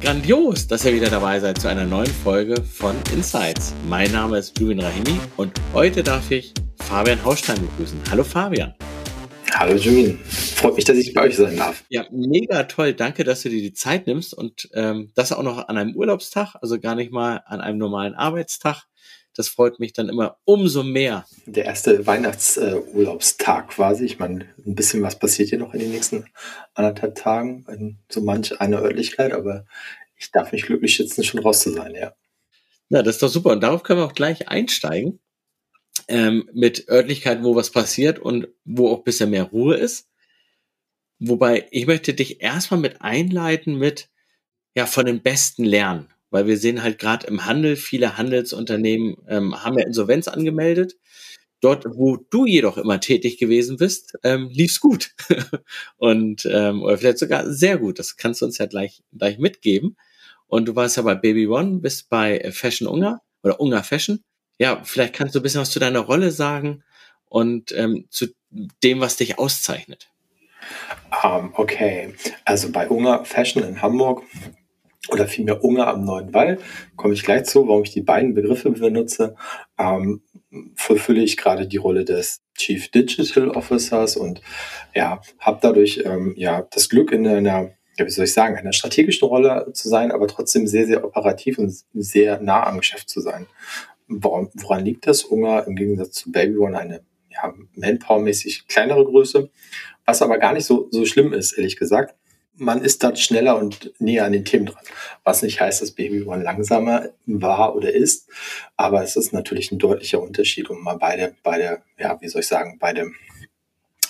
Grandios, dass ihr wieder dabei seid zu einer neuen Folge von Insights. Mein Name ist Julian Rahimi und heute darf ich Fabian Hausstein begrüßen. Hallo Fabian. Hallo Julian. Freut mich, dass ich bei euch sein darf. Ja, mega toll. Danke, dass du dir die Zeit nimmst und ähm, das auch noch an einem Urlaubstag, also gar nicht mal an einem normalen Arbeitstag. Das freut mich dann immer umso mehr. Der erste Weihnachtsurlaubstag äh, quasi. Ich meine, ein bisschen was passiert hier noch in den nächsten anderthalb Tagen in so manch einer Örtlichkeit, aber ich darf mich glücklich schätzen, schon raus zu sein, ja. Ja, das ist doch super. Und darauf können wir auch gleich einsteigen. Ähm, mit Örtlichkeiten, wo was passiert und wo auch ein bisschen mehr Ruhe ist. Wobei ich möchte dich erstmal mit einleiten mit, ja, von den Besten lernen weil wir sehen halt gerade im Handel, viele Handelsunternehmen ähm, haben ja Insolvenz angemeldet. Dort, wo du jedoch immer tätig gewesen bist, ähm, lief's gut. und ähm, oder vielleicht sogar sehr gut. Das kannst du uns ja gleich, gleich mitgeben. Und du warst ja bei Baby One, bist bei Fashion Ungar oder Ungar Fashion. Ja, vielleicht kannst du ein bisschen was zu deiner Rolle sagen und ähm, zu dem, was dich auszeichnet. Um, okay, also bei Ungar Fashion in Hamburg oder vielmehr Unge am Neuen Wall, komme ich gleich zu, warum ich die beiden Begriffe benutze, ähm, vollfülle ich gerade die Rolle des Chief Digital Officers und ja, habe dadurch ähm, ja das Glück in einer, ja, wie soll ich sagen, einer strategischen Rolle zu sein, aber trotzdem sehr, sehr operativ und sehr nah am Geschäft zu sein. Woran, woran liegt das? Ungar im Gegensatz zu Baby One eine ja, Manpower-mäßig kleinere Größe, was aber gar nicht so, so schlimm ist, ehrlich gesagt man ist dann schneller und näher an den Themen dran. Was nicht heißt, dass Baby One langsamer war oder ist, aber es ist natürlich ein deutlicher Unterschied, um mal beide, beide, ja, wie soll ich sagen, beide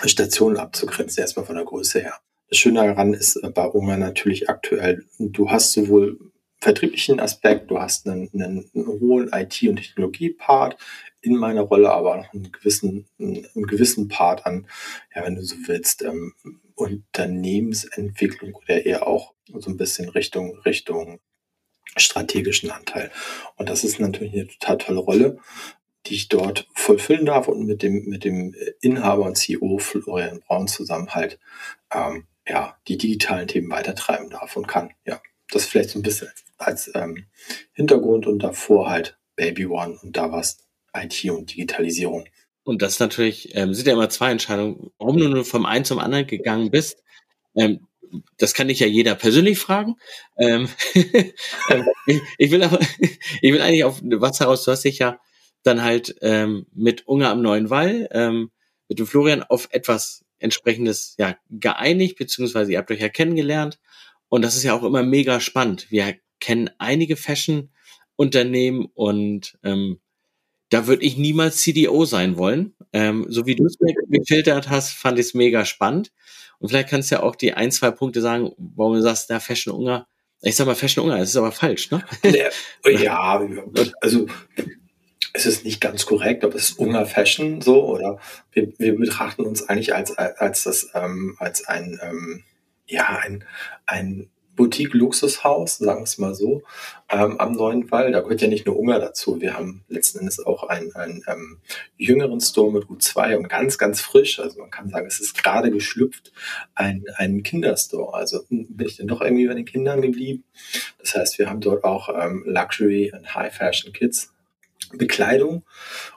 Stationen abzugrenzen, erstmal von der Größe her. Das Schöne daran ist äh, bei Oma natürlich aktuell, du hast sowohl vertrieblichen Aspekt, du hast einen, einen hohen IT- und Technologie-Part in meiner Rolle, aber auch einen gewissen, einen, gewissen Part an, ja, wenn du so willst, ähm, Unternehmensentwicklung oder eher auch so ein bisschen Richtung, Richtung strategischen Anteil. Und das ist natürlich eine total tolle Rolle, die ich dort vollfüllen darf und mit dem, mit dem Inhaber und CEO Florian Braun zusammen halt, ähm, ja, die digitalen Themen weitertreiben darf und kann. Ja, das vielleicht so ein bisschen als, als ähm, Hintergrund und davor halt Baby One und da war es IT und Digitalisierung. Und das natürlich, ähm, sind ja immer zwei Entscheidungen, warum du nur vom einen zum anderen gegangen bist. Ähm, das kann dich ja jeder persönlich fragen. Ähm, ähm ich, ich, will aber, ich will eigentlich auf was heraus, du hast dich ja dann halt ähm, mit Unge am Neuen Wall, ähm, mit dem Florian auf etwas entsprechendes ja geeinigt, beziehungsweise ihr habt euch ja kennengelernt. Und das ist ja auch immer mega spannend. Wir kennen einige Fashion-Unternehmen und ähm, da würde ich niemals CDO sein wollen. Ähm, so wie du es mir gefiltert hast, fand ich es mega spannend. Und vielleicht kannst du ja auch die ein, zwei Punkte sagen, warum du sagst, na, Fashion Unger. Ich sag mal Fashion Unger, das ist aber falsch, ne? Ja, also es ist nicht ganz korrekt, ob es Unger Fashion so oder wir, wir betrachten uns eigentlich als als das ähm, als ein ähm, ja ein ein Boutique-Luxushaus, sagen wir es mal so, ähm, am Neuen Wall. Da gehört ja nicht nur Unger dazu. Wir haben letzten Endes auch einen, einen ähm, jüngeren Store mit U2 und ganz, ganz frisch. Also man kann sagen, es ist gerade geschlüpft, ein, Kinderstore. Also bin ich dann doch irgendwie bei den Kindern geblieben. Das heißt, wir haben dort auch ähm, Luxury und High Fashion Kids Bekleidung.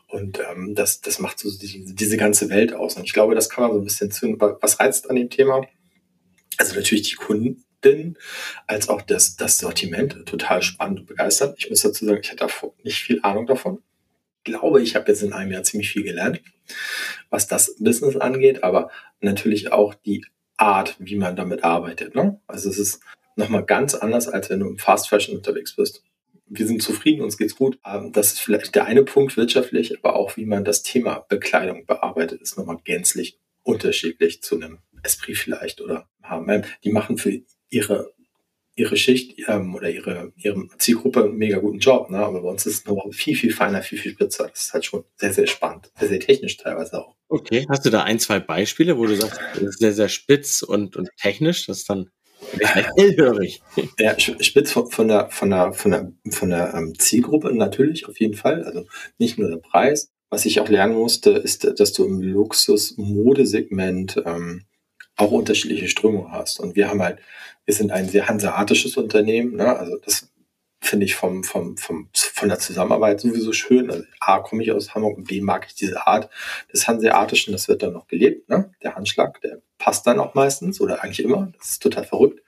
Und ähm, das, das macht so die, diese ganze Welt aus. Und ich glaube, das kann man so ein bisschen zu. Was reizt an dem Thema? Also natürlich die Kunden, bin, als auch das, das Sortiment total spannend und begeistert. Ich muss dazu sagen, ich hatte davon nicht viel Ahnung davon. Ich glaube, ich habe jetzt in einem Jahr ziemlich viel gelernt, was das Business angeht, aber natürlich auch die Art, wie man damit arbeitet. Ne? Also es ist nochmal ganz anders, als wenn du im Fast Fashion unterwegs bist. Wir sind zufrieden, uns geht's gut. Ähm, das ist vielleicht der eine Punkt wirtschaftlich, aber auch wie man das Thema Bekleidung bearbeitet, ist nochmal gänzlich unterschiedlich zu einem Esprit vielleicht oder HM. Die machen für ihre, ihre Schicht ähm, oder ihre, ihre Zielgruppe einen mega guten Job. Ne? Aber bei uns ist es noch viel, viel feiner, viel, viel spitzer. Das ist halt schon sehr, sehr spannend. Sehr, sehr technisch teilweise auch. Okay, hast du da ein, zwei Beispiele, wo du sagst, das ist sehr, sehr spitz und, und technisch? Das ist dann hellhörig. Ja, spitz von, von der, von der, von der, von der ähm, Zielgruppe natürlich, auf jeden Fall. Also nicht nur der Preis. Was ich auch lernen musste, ist, dass du im Luxus-Modesegment ähm, auch unterschiedliche Strömungen hast. Und wir haben halt, wir sind ein sehr hanseatisches Unternehmen, ne? also das finde ich vom, vom, vom, von der Zusammenarbeit sowieso schön. Also A, komme ich aus Hamburg und B, mag ich diese Art des Hanseatischen, das wird dann noch gelebt. Ne? Der Handschlag, der passt dann auch meistens oder eigentlich immer. Das ist total verrückt.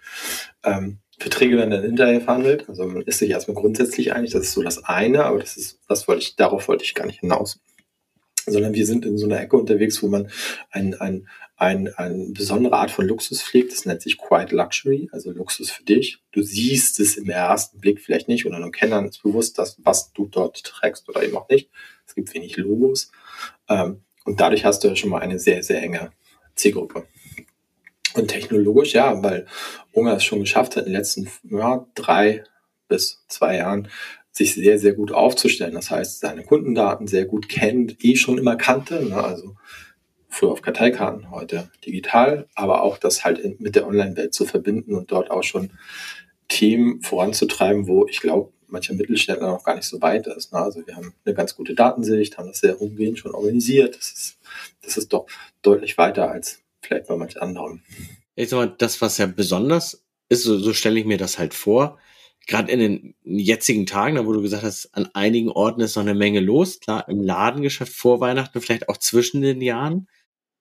Ähm, Verträge werden dann hinterher verhandelt. Also man ist sich erstmal grundsätzlich einig, das ist so das eine, aber das ist, das wollte ich, darauf wollte ich gar nicht hinaus. Sondern wir sind in so einer Ecke unterwegs, wo man ein, ein, ein, eine besondere Art von Luxus pflegt. Das nennt sich Quiet Luxury, also Luxus für dich. Du siehst es im ersten Blick vielleicht nicht oder nur Kennern ist bewusst, dass, was du dort trägst oder eben auch nicht. Es gibt wenig Logos. Ähm, und dadurch hast du ja schon mal eine sehr, sehr enge Zielgruppe. Und technologisch, ja, weil Ungar es schon geschafft hat, in den letzten ja, drei bis zwei Jahren sich sehr, sehr gut aufzustellen. Das heißt, seine Kundendaten sehr gut kennt, eh schon immer kannte. Ne? Also früher auf Karteikarten, heute digital, aber auch das halt mit der Online-Welt zu verbinden und dort auch schon Themen voranzutreiben, wo ich glaube, mancher Mittelständler noch gar nicht so weit ist. Ne? Also wir haben eine ganz gute Datensicht, haben das sehr umgehend schon organisiert. Das ist, das ist doch deutlich weiter als vielleicht bei manch anderen. Ich sag mal, das, was ja besonders ist, so, so stelle ich mir das halt vor, gerade in den jetzigen Tagen, da wo du gesagt hast, an einigen Orten ist noch eine Menge los, klar, im Ladengeschäft vor Weihnachten, vielleicht auch zwischen den Jahren.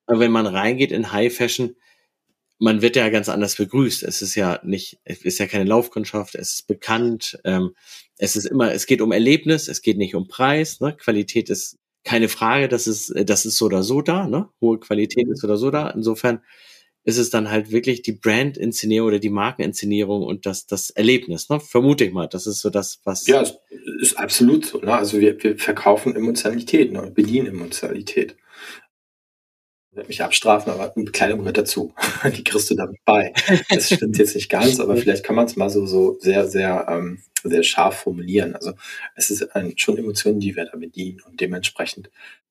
Wenn man reingeht in High Fashion, man wird ja ganz anders begrüßt. Es ist ja nicht, es ist ja keine Laufkundschaft, es ist bekannt, ähm, es ist immer, es geht um Erlebnis, es geht nicht um Preis, ne? Qualität ist keine Frage, das ist, das ist so oder so da, ne? Hohe Qualität ist oder so da. Insofern ist es dann halt wirklich die Brand-Inszenierung oder die Markeninszenierung und das, das Erlebnis, ne? Vermute ich mal. Das ist so das, was. Ja, ist absolut so. Ne? Also wir, wir verkaufen Emotionalität, ne? bedienen Emotionalität werde mich abstrafen, aber Bekleidung gehört dazu. Die kriegst du damit bei. Das stimmt jetzt nicht ganz, aber vielleicht kann man es mal so, so sehr, sehr, ähm, sehr scharf formulieren. Also es ist ein, schon Emotionen, die wir da bedienen und dementsprechend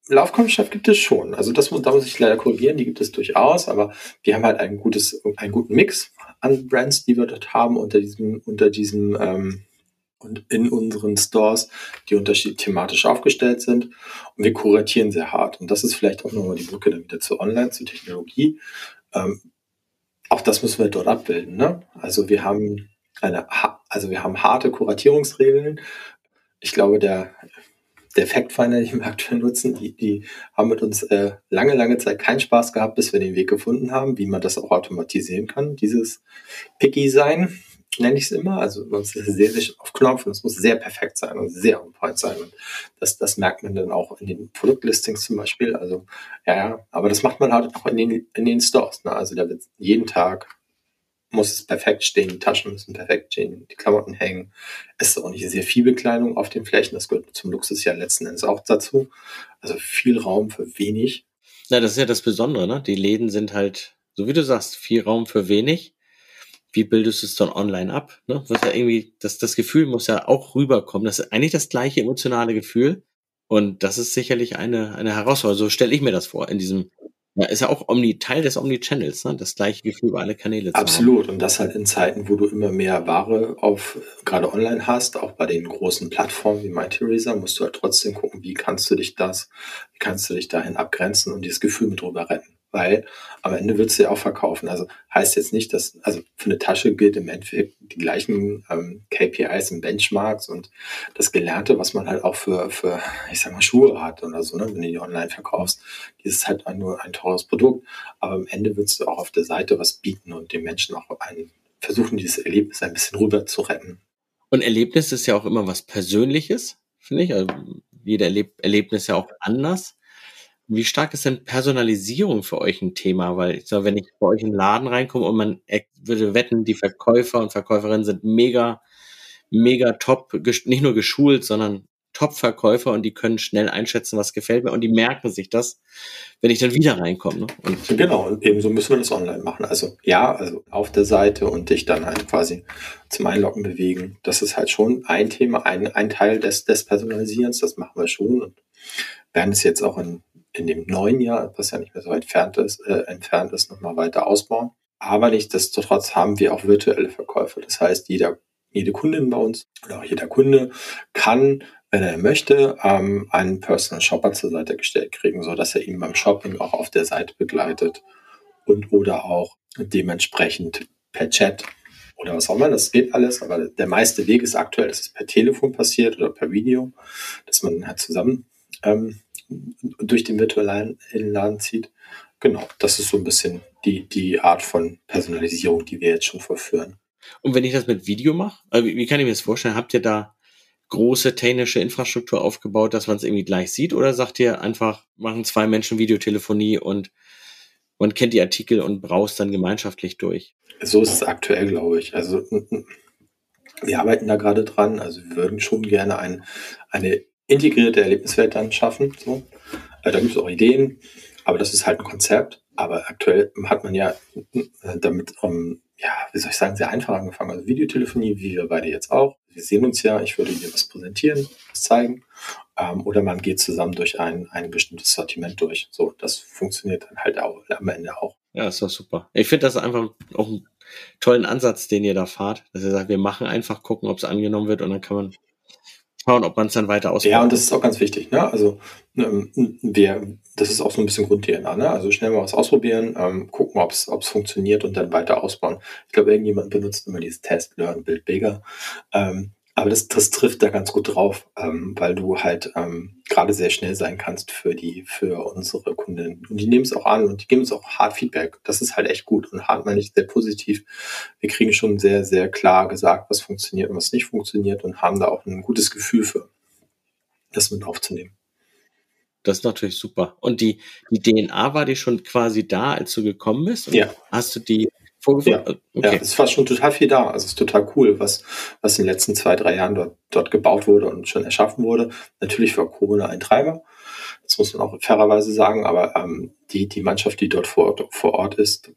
Laufkundschaft gibt es schon. Also das muss, da muss ich leider korrigieren, die gibt es durchaus, aber wir haben halt ein gutes, einen guten Mix an Brands, die wir dort haben unter diesem, unter diesem ähm, und in unseren Stores, die unterschiedlich thematisch aufgestellt sind. Und wir kuratieren sehr hart. Und das ist vielleicht auch nochmal die Brücke dann wieder zu Online, zu Technologie. Ähm, auch das müssen wir dort abbilden. Ne? Also wir haben eine, also wir haben harte Kuratierungsregeln. Ich glaube, der, der Fact-Finder, den wir aktuell nutzen, die, die haben mit uns äh, lange, lange Zeit keinen Spaß gehabt, bis wir den Weg gefunden haben, wie man das auch automatisieren kann, dieses Picky sein nenne ich es immer. Also man ist sehr, sehr auf Knopf und es muss sehr perfekt sein und sehr on point sein. Und das, das merkt man dann auch in den Produktlistings zum Beispiel. Also ja, ja, aber das macht man halt auch in den, in den Stores. Ne? Also da wird jeden Tag muss es perfekt stehen, die Taschen müssen perfekt stehen, die Klamotten hängen. Es ist auch nicht sehr viel Bekleidung auf den Flächen, das gehört zum Luxus ja letzten Endes auch dazu. Also viel Raum für wenig. Na, das ist ja das Besondere, ne? Die Läden sind halt, so wie du sagst, viel Raum für wenig wie bildest du es dann online ab? Ne? Was ja irgendwie, das, das Gefühl muss ja auch rüberkommen. Das ist eigentlich das gleiche emotionale Gefühl. Und das ist sicherlich eine, eine Herausforderung. So stelle ich mir das vor in diesem, ja, ist ja auch Omni, Teil des Omni-Channels, ne? das gleiche Gefühl über alle Kanäle Absolut. Und das halt in Zeiten, wo du immer mehr Ware auf, gerade online hast, auch bei den großen Plattformen wie MyTheresa, musst du halt trotzdem gucken, wie kannst du dich das, wie kannst du dich dahin abgrenzen und dieses Gefühl mit drüber retten weil am Ende wird du ja auch verkaufen. Also heißt jetzt nicht, dass, also für eine Tasche gilt im Endeffekt die gleichen ähm, KPIs und Benchmarks und das Gelernte, was man halt auch für, für, ich sag mal, Schuhe hat oder so, ne, wenn du die online verkaufst. Dieses ist halt nur ein teures Produkt, aber am Ende willst du auch auf der Seite was bieten und den Menschen auch ein, versuchen, dieses Erlebnis ein bisschen rüber zu retten. Und Erlebnis ist ja auch immer was Persönliches, finde ich. Also jeder Erleb Erlebnis ja auch anders. Wie stark ist denn Personalisierung für euch ein Thema? Weil ich sag, wenn ich bei euch in den Laden reinkomme und man würde wetten, die Verkäufer und Verkäuferinnen sind mega, mega top, nicht nur geschult, sondern Top-Verkäufer und die können schnell einschätzen, was gefällt mir und die merken sich das, wenn ich dann wieder reinkomme. Ne? Und genau, und ebenso müssen wir das online machen. Also ja, also auf der Seite und dich dann halt quasi zum Einloggen bewegen. Das ist halt schon ein Thema, ein, ein Teil des, des Personalisierens, das machen wir schon und werden es jetzt auch in in dem neuen Jahr, was ja nicht mehr so weit entfernt ist, äh, entfernt ist, nochmal weiter ausbauen. Aber nichtsdestotrotz haben wir auch virtuelle Verkäufe. Das heißt, jeder, jede Kundin bei uns oder auch jeder Kunde kann, wenn er möchte, ähm, einen Personal Shopper zur Seite gestellt kriegen, so dass er ihn beim Shopping auch auf der Seite begleitet und oder auch dementsprechend per Chat oder was auch immer. Das geht alles, aber der meiste Weg ist aktuell, dass es per Telefon passiert oder per Video, dass man halt zusammen ähm, durch den virtuellen Laden zieht. Genau, das ist so ein bisschen die, die Art von Personalisierung, die wir jetzt schon vorführen. Und wenn ich das mit Video mache, also wie, wie kann ich mir das vorstellen? Habt ihr da große technische Infrastruktur aufgebaut, dass man es irgendwie gleich sieht? Oder sagt ihr einfach, machen zwei Menschen Videotelefonie und man kennt die Artikel und braust dann gemeinschaftlich durch? So ist es aktuell, glaube ich. Also wir arbeiten da gerade dran. Also wir würden schon gerne ein, eine integrierte Erlebniswelt dann schaffen. So. Äh, da gibt es auch Ideen, aber das ist halt ein Konzept. Aber aktuell hat man ja äh, damit, um, ähm, ja, wie soll ich sagen, sehr einfach angefangen. Also Videotelefonie, wie wir beide jetzt auch. Wir sehen uns ja, ich würde dir was präsentieren, was zeigen. Ähm, oder man geht zusammen durch ein, ein bestimmtes Sortiment durch. So, das funktioniert dann halt auch am Ende auch. Ja, ist doch super. Ich finde das einfach auch einen tollen Ansatz, den ihr da fahrt, dass ihr sagt, wir machen einfach, gucken, ob es angenommen wird und dann kann man schauen, ob man es dann weiter ausbaut. Ja, und das ist auch ganz wichtig. Ne? Also ähm, wir, das ist auch so ein bisschen Grund-DNA. Ne? Also schnell mal was ausprobieren, ähm, gucken, ob es funktioniert und dann weiter ausbauen. Ich glaube, irgendjemand benutzt immer dieses Test, Learn, Build Bigger. Ähm, aber das, das trifft da ganz gut drauf, ähm, weil du halt ähm, gerade sehr schnell sein kannst für die, für unsere Kundinnen. Und die nehmen es auch an und die geben uns auch hart Feedback. Das ist halt echt gut und hart meine ich sehr positiv. Wir kriegen schon sehr, sehr klar gesagt, was funktioniert und was nicht funktioniert und haben da auch ein gutes Gefühl für, das mit aufzunehmen. Das ist natürlich super. Und die, die DNA war die schon quasi da, als du gekommen bist? Ja. Hast du die vorgefunden? Ja, okay. ja, es war schon total viel da. Also es ist total cool, was, was in den letzten zwei, drei Jahren dort, dort gebaut wurde und schon erschaffen wurde. Natürlich war Corona ein Treiber. Das muss man auch fairerweise sagen, aber ähm, die, die Mannschaft, die dort vor Ort, vor Ort ist,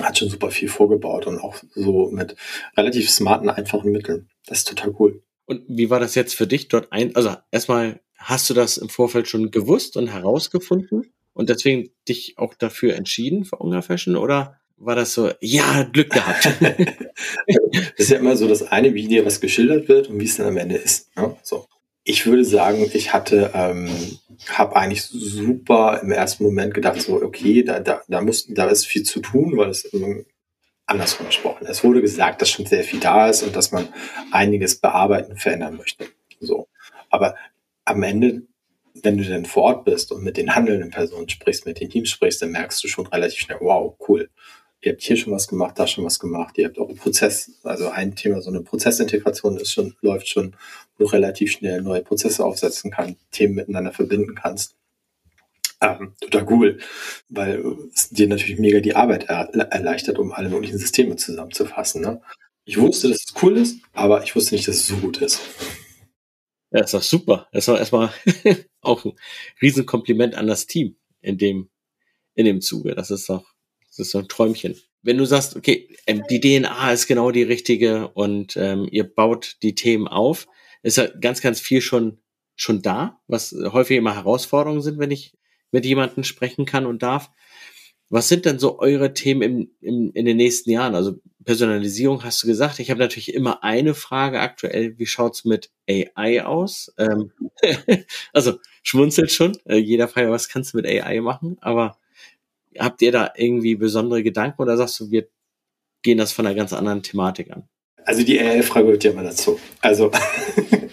hat schon super viel vorgebaut und auch so mit relativ smarten, einfachen Mitteln. Das ist total cool. Und wie war das jetzt für dich dort ein? Also erstmal, hast du das im Vorfeld schon gewusst und herausgefunden und deswegen dich auch dafür entschieden für Ungar Fashion oder war das so, ja, Glück gehabt. das ist ja immer so das eine Video, was geschildert wird und wie es dann am Ende ist. Ne? So. Ich würde sagen, ich hatte, ähm, habe eigentlich super im ersten Moment gedacht, so, okay, da, da, da, muss, da ist viel zu tun, weil es andersrum gesprochen. Es wurde gesagt, dass schon sehr viel da ist und dass man einiges bearbeiten, verändern möchte. So. Aber am Ende, wenn du dann vor Ort bist und mit den handelnden Personen sprichst, mit den Teams sprichst, dann merkst du schon relativ schnell, wow, cool ihr habt hier schon was gemacht, da schon was gemacht, ihr habt auch einen Prozess, also ein Thema, so eine Prozessintegration ist schon, läuft schon, wo du relativ schnell neue Prozesse aufsetzen kannst, Themen miteinander verbinden kannst. Ähm, total cool, weil es dir natürlich mega die Arbeit er erleichtert, um alle möglichen Systeme zusammenzufassen. Ne? Ich wusste, dass es cool ist, aber ich wusste nicht, dass es so gut ist. Ja, ist doch super. Das war erstmal auch ein Riesenkompliment an das Team in dem, in dem Zuge. Das ist doch das ist so ein Träumchen. Wenn du sagst, okay, ähm, die DNA ist genau die richtige und ähm, ihr baut die Themen auf, ist ja ganz, ganz viel schon, schon da, was häufig immer Herausforderungen sind, wenn ich mit jemandem sprechen kann und darf. Was sind denn so eure Themen im, im, in den nächsten Jahren? Also Personalisierung hast du gesagt. Ich habe natürlich immer eine Frage aktuell. Wie schaut's mit AI aus? Ähm, also schmunzelt schon. Äh, jeder fragt, was kannst du mit AI machen? Aber habt ihr da irgendwie besondere Gedanken oder sagst du, wir gehen das von einer ganz anderen Thematik an? Also die AI-Frage wird ja immer dazu. Also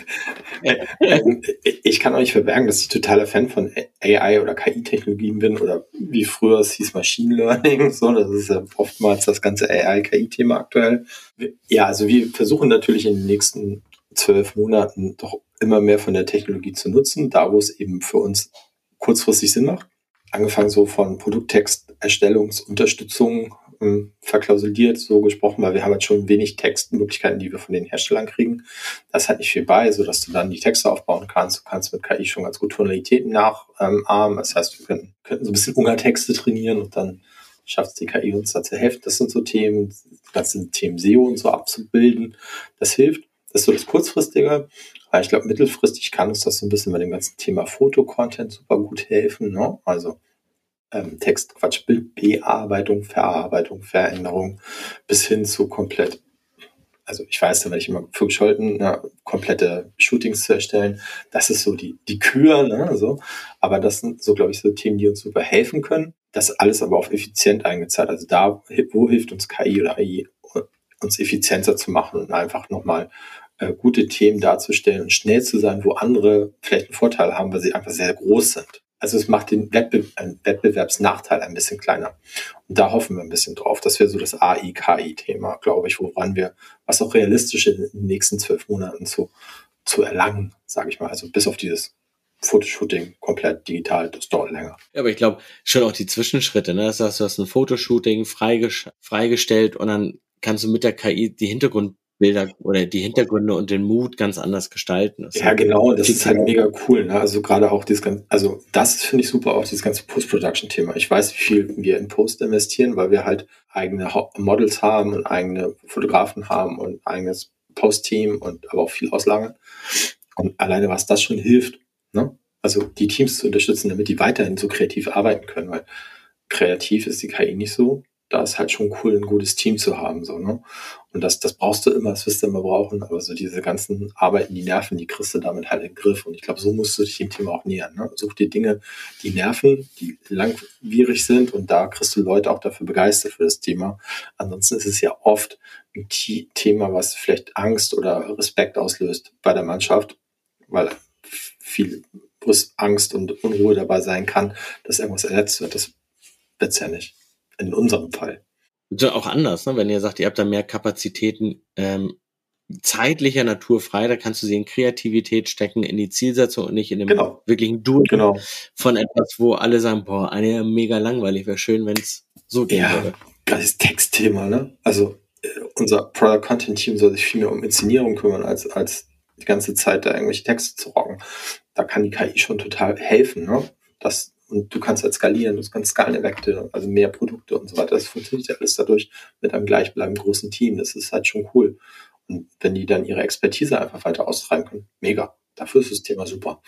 ähm, ich kann auch nicht verbergen, dass ich totaler Fan von AI oder KI-Technologien bin oder wie früher es hieß Machine Learning. So, das ist ja oftmals das ganze AI-KI-Thema aktuell. Ja, also wir versuchen natürlich in den nächsten zwölf Monaten doch immer mehr von der Technologie zu nutzen, da wo es eben für uns kurzfristig Sinn macht angefangen so von Produkttexterstellungsunterstützung ähm, verklausuliert, so gesprochen, weil wir haben jetzt schon wenig Textmöglichkeiten, die wir von den Herstellern kriegen. Das hat nicht viel bei, so dass du dann die Texte aufbauen kannst. Du kannst mit KI schon ganz gut Tonalitäten nachahmen. das heißt, wir könnten, könnten so ein bisschen Ungartexte trainieren und dann schafft es die KI uns da zu helfen. Das sind so Themen, das sind Themen SEO und so abzubilden. Das hilft. Das ist so das Kurzfristige. Aber ich glaube, mittelfristig kann uns das so ein bisschen bei dem ganzen Thema Fotocontent super gut helfen. Ne? Also ähm, Text, Quatsch, Bildbearbeitung, Verarbeitung, Veränderung bis hin zu komplett, also ich weiß, da werde ich immer für gescholten, ne, komplette Shootings zu erstellen. Das ist so die, die Kür, ne, so. Aber das sind so, glaube ich, so Themen, die uns super helfen können. das alles aber auf effizient eingezahlt. Also da, wo hilft uns KI oder AI, uns effizienter zu machen und einfach nochmal äh, gute Themen darzustellen und schnell zu sein, wo andere vielleicht einen Vorteil haben, weil sie einfach sehr groß sind. Also es macht den Wettbe Wettbewerbsnachteil ein bisschen kleiner. Und da hoffen wir ein bisschen drauf. Das wäre so das AI-KI-Thema, glaube ich, woran wir, was auch realistisch in den nächsten zwölf Monaten zu, zu erlangen, sage ich mal. Also bis auf dieses Fotoshooting komplett digital, das dauert länger. Ja, aber ich glaube schon auch die Zwischenschritte, ne? Das heißt, du hast ein Fotoshooting freigestellt und dann kannst du mit der KI die Hintergrundbilder oder die Hintergründe und den Mut ganz anders gestalten. Das ja, genau, das ist halt mega cool. Ne? Also gerade auch dieses ganze, also das finde ich super, auch dieses ganze Post-Production-Thema. Ich weiß, wie viel wir in Post investieren, weil wir halt eigene Models haben und eigene Fotografen haben und eigenes Post-Team und aber auch viel auslagern. Und alleine was das schon hilft, Ne? Also die Teams zu unterstützen, damit die weiterhin so kreativ arbeiten können, weil kreativ ist die KI nicht so. Da ist halt schon cool, ein gutes Team zu haben. So, ne? Und das, das brauchst du immer, das wirst du immer brauchen, aber so diese ganzen Arbeiten, die Nerven, die kriegst du damit halt den Griff. Und ich glaube, so musst du dich dem Thema auch nähern. Ne? Such dir Dinge, die nerven, die langwierig sind und da kriegst du Leute auch dafür begeistert für das Thema. Ansonsten ist es ja oft ein Thema, was vielleicht Angst oder Respekt auslöst bei der Mannschaft, weil viel Angst und Unruhe dabei sein kann, dass irgendwas ersetzt wird. Das wird es ja nicht. In unserem Fall. So auch anders, ne? wenn ihr sagt, ihr habt da mehr Kapazitäten ähm, zeitlicher Natur frei, da kannst du sie in Kreativität stecken, in die Zielsetzung und nicht in dem genau. wirklichen Doing genau. von etwas, wo alle sagen, boah, eine mega langweilig, wäre schön, wenn es so gehen ja, würde. Das Textthema, ne? Also äh, unser Product Content Team soll sich viel mehr um Inszenierung kümmern als, als die ganze Zeit da irgendwelche Texte zu rocken. Da kann die KI schon total helfen. Ne? Das, und du kannst halt skalieren, du kannst Skaleneffekte, also mehr Produkte und so weiter. Das funktioniert ja alles dadurch mit einem gleichbleibenden großen Team. Das ist halt schon cool. Und wenn die dann ihre Expertise einfach weiter austreiben können, mega. Dafür ist das Thema super.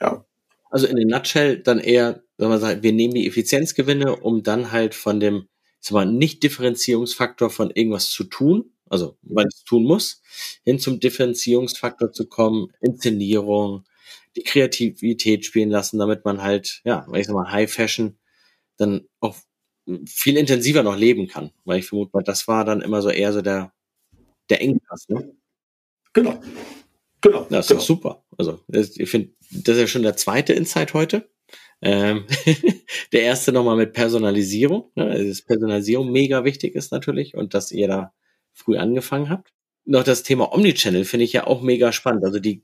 Ja. Also in den Nutshell dann eher, wenn man sagt, wir nehmen die Effizienzgewinne, um dann halt von dem, sag mal, Nicht-Differenzierungsfaktor von irgendwas zu tun, also weil es tun muss, hin zum Differenzierungsfaktor zu kommen, Inszenierung, die Kreativität spielen lassen, damit man halt, ja, ich sag mal, High Fashion dann auch viel intensiver noch leben kann. Weil ich vermute mal, das war dann immer so eher so der, der Engpass, ne? Genau. Genau. Das ist genau. doch super. Also, ich finde, das ist ja schon der zweite Insight heute. Ähm, der erste nochmal mit Personalisierung. Ne? Also dass Personalisierung mega wichtig ist natürlich und dass ihr da früh angefangen habt. Noch das Thema Omnichannel finde ich ja auch mega spannend. Also die,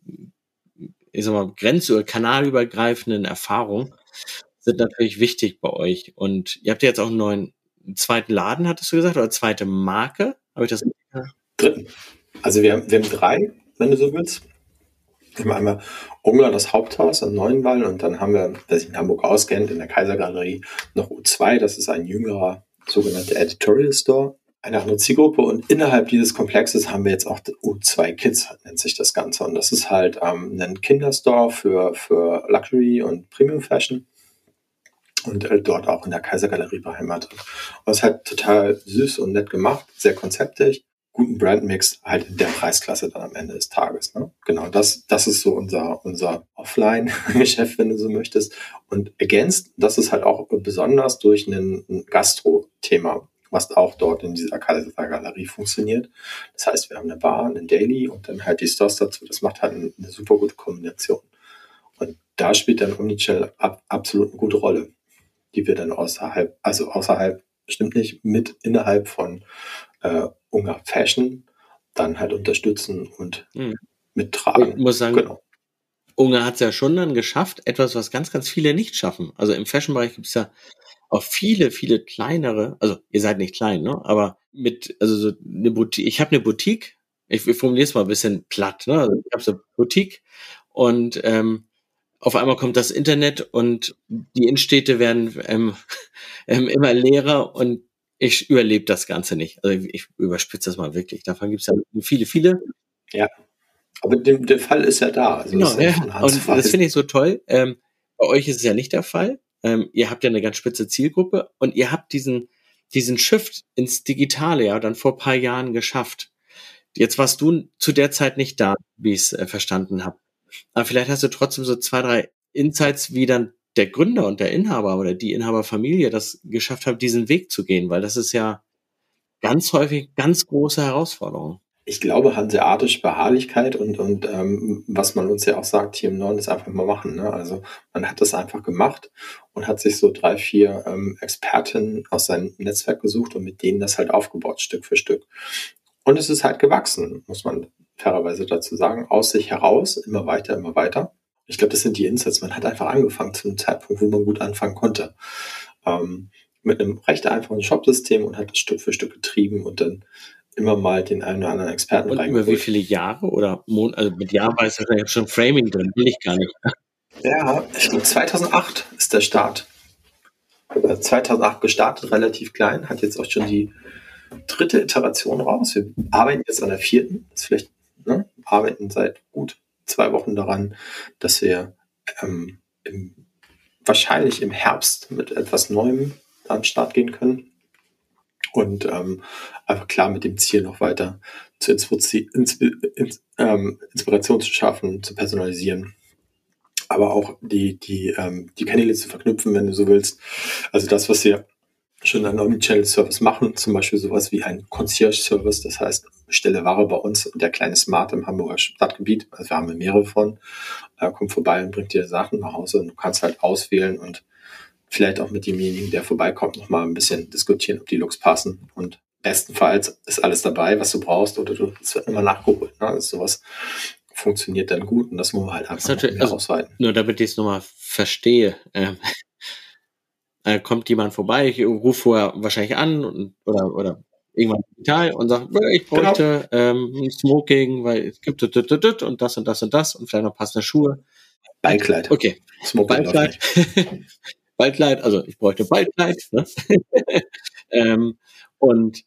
ich sag mal, grenz- oder kanalübergreifenden Erfahrungen sind natürlich wichtig bei euch. Und ihr habt ja jetzt auch einen neuen einen zweiten Laden, hattest du gesagt, oder zweite Marke? Habe ich das? Dritten. Also wir haben, wir haben drei, wenn du so willst. Wir haben einmal Ungler, das Haupthaus am Neuenwall und dann haben wir, wer sich in Hamburg auskennt, in der Kaisergalerie noch U2, das ist ein jüngerer sogenannter Editorial Store eine andere Zielgruppe und innerhalb dieses Komplexes haben wir jetzt auch U2 Kids, nennt sich das Ganze. Und das ist halt ähm, ein Kinderstore für, für Luxury und Premium Fashion und äh, dort auch in der Kaisergalerie beheimatet. Und das ist halt total süß und nett gemacht, sehr konzeptig, guten Brandmix halt in der Preisklasse dann am Ende des Tages. Ne? Genau, das, das ist so unser, unser Offline-Geschäft, wenn du so möchtest. Und ergänzt, das ist halt auch besonders durch ein Gastro-Thema was auch dort in dieser Galerie funktioniert. Das heißt, wir haben eine Bar, einen Daily und dann halt die Stores dazu. Das macht halt eine super gute Kombination. Und da spielt dann Omnichannel ab, absolut eine gute Rolle, die wir dann außerhalb, also außerhalb, bestimmt nicht, mit innerhalb von äh, Ungar Fashion dann halt unterstützen und mhm. mittragen. Ich muss sagen, genau. Ungar hat es ja schon dann geschafft, etwas, was ganz, ganz viele nicht schaffen. Also im Fashion-Bereich gibt es ja auch viele, viele kleinere, also ihr seid nicht klein, ne? Aber mit, also so eine Boutique, ich habe eine Boutique, ich, ich formuliere es mal ein bisschen platt, ne? Also ich habe so eine Boutique und ähm, auf einmal kommt das Internet und die Innenstädte werden ähm, ähm, immer leerer und ich überlebe das Ganze nicht. Also ich, ich überspitze das mal wirklich. Davon gibt es ja viele, viele. Ja. Aber der, der Fall ist ja da. Also genau, ja. Und das finde ich so toll. Ähm, bei euch ist es ja nicht der Fall ähm, ihr habt ja eine ganz spitze Zielgruppe und ihr habt diesen, diesen Shift ins Digitale ja dann vor paar Jahren geschafft. Jetzt warst du zu der Zeit nicht da, wie ich es äh, verstanden habe. Aber vielleicht hast du trotzdem so zwei, drei Insights, wie dann der Gründer und der Inhaber oder die Inhaberfamilie das geschafft haben, diesen Weg zu gehen, weil das ist ja ganz häufig ganz große Herausforderung. Ich glaube, hanseatische Beharrlichkeit und, und ähm, was man uns ja auch sagt hier im Norden, ist einfach mal machen. Ne? Also man hat das einfach gemacht und hat sich so drei, vier ähm, Experten aus seinem Netzwerk gesucht und mit denen das halt aufgebaut, Stück für Stück. Und es ist halt gewachsen, muss man fairerweise dazu sagen, aus sich heraus, immer weiter, immer weiter. Ich glaube, das sind die Insights. Man hat einfach angefangen zu einem Zeitpunkt, wo man gut anfangen konnte. Ähm, mit einem recht einfachen Shop-System und hat das Stück für Stück getrieben und dann immer mal den einen oder anderen Experten Und über wie viele Jahre oder Monate, also mit Jahr weiß ich, ich habe schon Framing drin, will ich gar nicht. Ja, ich glaube 2008 ist der Start. 2008 gestartet, relativ klein, hat jetzt auch schon die dritte Iteration raus. Wir arbeiten jetzt an der vierten, ist vielleicht, ne, arbeiten seit gut zwei Wochen daran, dass wir ähm, im, wahrscheinlich im Herbst mit etwas Neuem an den Start gehen können. Und ähm, einfach klar mit dem Ziel noch weiter zu ähm, Inspiration zu schaffen, zu personalisieren, aber auch die, die, ähm, die Kanäle zu verknüpfen, wenn du so willst. Also das, was wir schon einen Omnichannel-Service machen, zum Beispiel sowas wie ein Concierge-Service, das heißt, stelle Ware bei uns und der kleine Smart im Hamburger Stadtgebiet, also wir haben mehrere von, äh, kommt vorbei und bringt dir Sachen nach Hause und du kannst halt auswählen und vielleicht auch mit demjenigen, der vorbeikommt, nochmal ein bisschen diskutieren, ob die Looks passen. Und bestenfalls ist alles dabei, was du brauchst, oder du, es wird immer nachgeholt. Ne? Also sowas funktioniert dann gut und das muss man halt einfach natürlich, also, ausweiten. Nur damit ich es nochmal verstehe. Ähm, äh, kommt jemand vorbei, ich rufe vorher wahrscheinlich an und, oder, oder irgendwann digital und sagt, ich genau. bräuchte genau. ähm, Smoking, weil es gibt und das und das und das und vielleicht noch passende Schuhe. Ballkleid. Okay. Smoking Ballkleid. Ballkleid, also ich bräuchte Ballkleid. Ne? ähm, und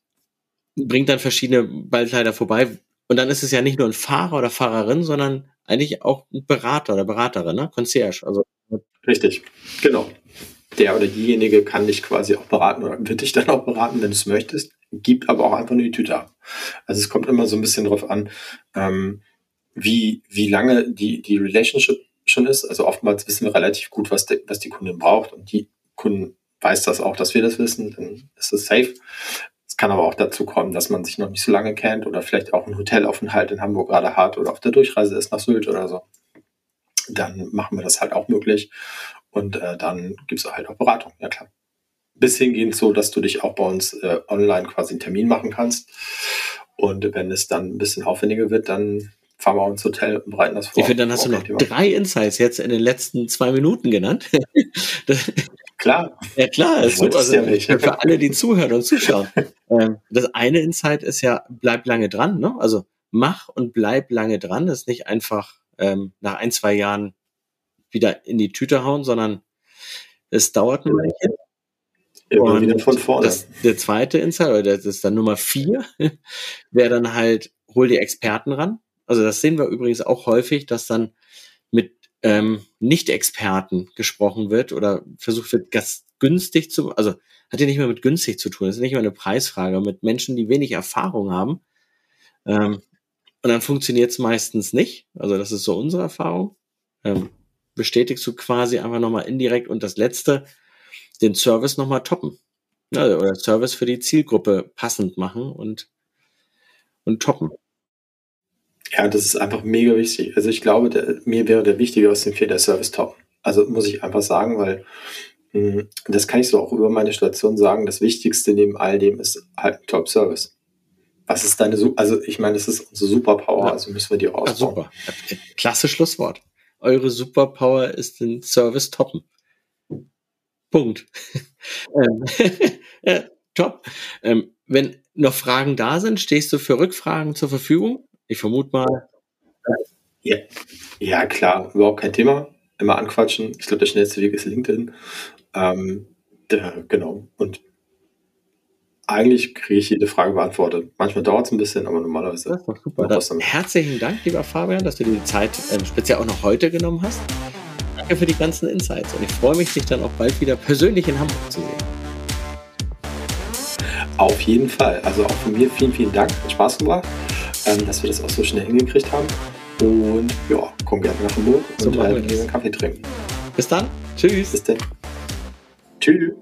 bringt dann verschiedene Ballkleider vorbei. Und dann ist es ja nicht nur ein Fahrer oder Fahrerin, sondern eigentlich auch ein Berater oder Beraterin, ne? Concierge. Also Richtig, genau. Der oder diejenige kann dich quasi auch beraten oder wird dich dann auch beraten, wenn du es möchtest, gibt aber auch einfach nur die Tüte ab. Also es kommt immer so ein bisschen drauf an, ähm, wie, wie lange die, die Relationship schon ist. Also oftmals wissen wir relativ gut, was, de, was die Kundin braucht und die Kunden weiß das auch, dass wir das wissen, dann ist es safe. Es kann aber auch dazu kommen, dass man sich noch nicht so lange kennt oder vielleicht auch einen Hotelaufenthalt in Hamburg gerade hat oder auf der Durchreise ist nach Sylt oder so. Dann machen wir das halt auch möglich und äh, dann gibt es halt auch Beratung, ja klar. Bis hingehend so, dass du dich auch bei uns äh, online quasi einen Termin machen kannst. Und wenn es dann ein bisschen aufwendiger wird, dann fahren wir ins Hotel und bereiten das vor. Ich finde, dann hast du noch drei Insights jetzt in den letzten zwei Minuten genannt. klar. Ja, klar. Ist super. Also, ja für alle, die zuhören und zuschauen. Ähm, das eine Insight ist ja, bleib lange dran. Ne? Also mach und bleib lange dran. Das ist nicht einfach ähm, nach ein, zwei Jahren wieder in die Tüte hauen, sondern es dauert ein Weilchen. Immer wieder von vorne. Das, der zweite Insight, oder das ist dann Nummer vier, wäre dann halt, hol die Experten ran. Also das sehen wir übrigens auch häufig, dass dann mit ähm, Nicht-Experten gesprochen wird oder versucht wird, ganz günstig zu, also hat ja nicht mehr mit günstig zu tun, das ist nicht mehr eine Preisfrage, mit Menschen, die wenig Erfahrung haben. Ähm, und dann funktioniert es meistens nicht. Also das ist so unsere Erfahrung. Ähm, bestätigst du quasi einfach nochmal indirekt und das letzte, den Service nochmal toppen. Also, oder Service für die Zielgruppe passend machen und, und toppen. Ja, das ist einfach mega wichtig. Also ich glaube, der, mir wäre der wichtige aus dem vier der Service top. Also muss ich einfach sagen, weil mh, hm, das kann ich so auch über meine Station sagen. Das Wichtigste neben all dem ist halt ein Top-Service. Was ist deine, also ich meine, das ist unsere Superpower, ja. also müssen wir die auch ausbauen. Ja, super. Klasse Schlusswort. Eure Superpower ist den Service toppen. Punkt. ähm, ja, top. Ähm, wenn noch Fragen da sind, stehst du für Rückfragen zur Verfügung? Ich vermute mal. Ja. ja, klar, überhaupt kein Thema. Immer anquatschen. Ich glaube, der schnellste Weg ist LinkedIn. Ähm, der, genau. Und eigentlich kriege ich jede Frage beantwortet. Manchmal dauert es ein bisschen, aber normalerweise. Das ist doch super. Dann herzlichen Dank, lieber Fabian, dass du dir die Zeit äh, speziell auch noch heute genommen hast. Danke für die ganzen Insights und ich freue mich, dich dann auch bald wieder persönlich in Hamburg zu sehen. Auf jeden Fall. Also auch von mir vielen, vielen Dank. Hat Spaß gemacht ähm, dass wir das auch so schnell hingekriegt haben. Und ja, komm gerne nach Hamburg so und äh, einen Kaffee trinken. Bis dann. Tschüss. Bis dann. Tschüss.